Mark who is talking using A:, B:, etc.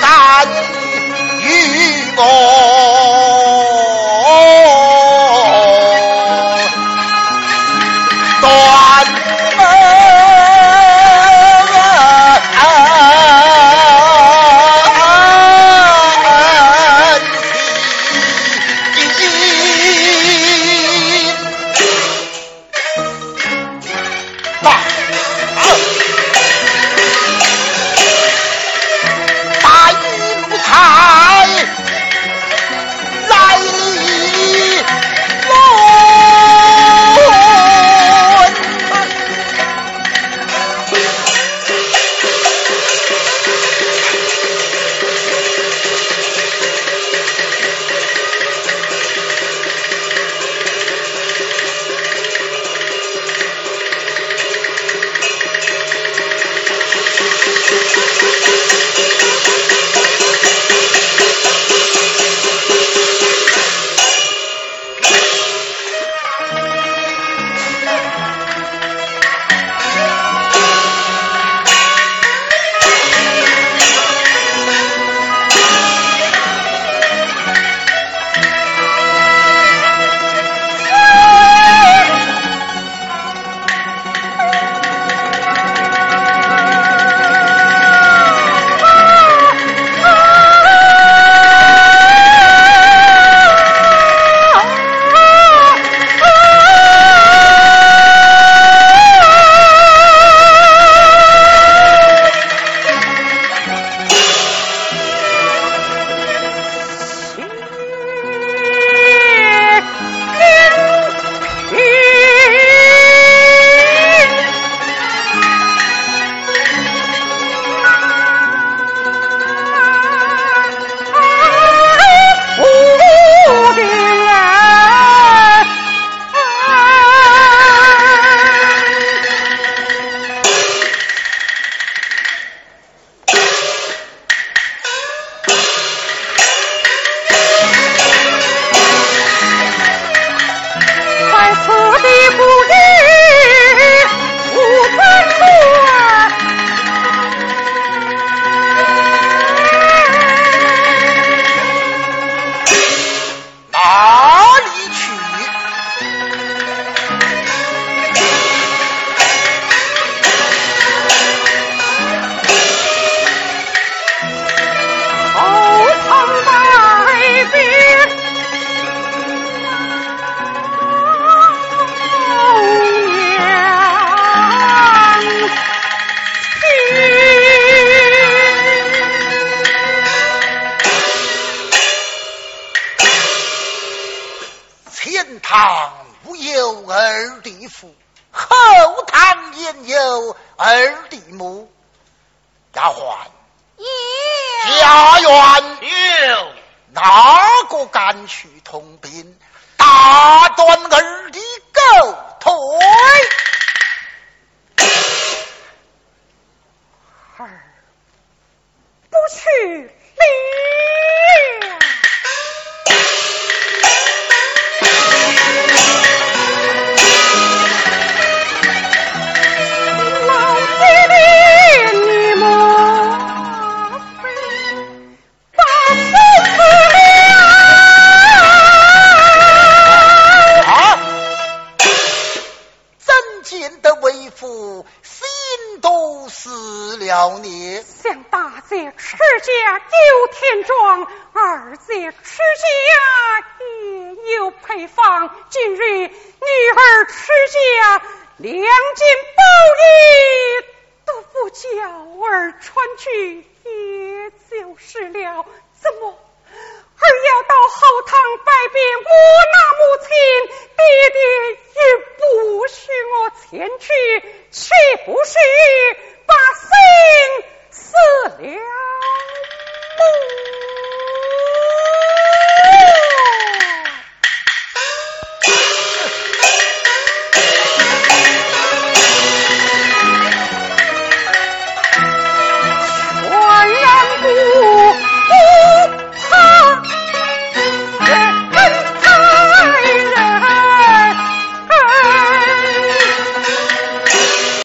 A: 大义于我后堂焉有二弟母？丫鬟
B: 有，
A: 家园
C: 有，
A: 哪个敢去通禀？大端儿。
B: 家九天庄，二姐吃家也有配方。今日女儿吃家，两件宝衣都不叫儿穿去，也就是了。怎么？儿要到后堂拜别我那母亲，爹爹也不许我前去，岂不是把心死了？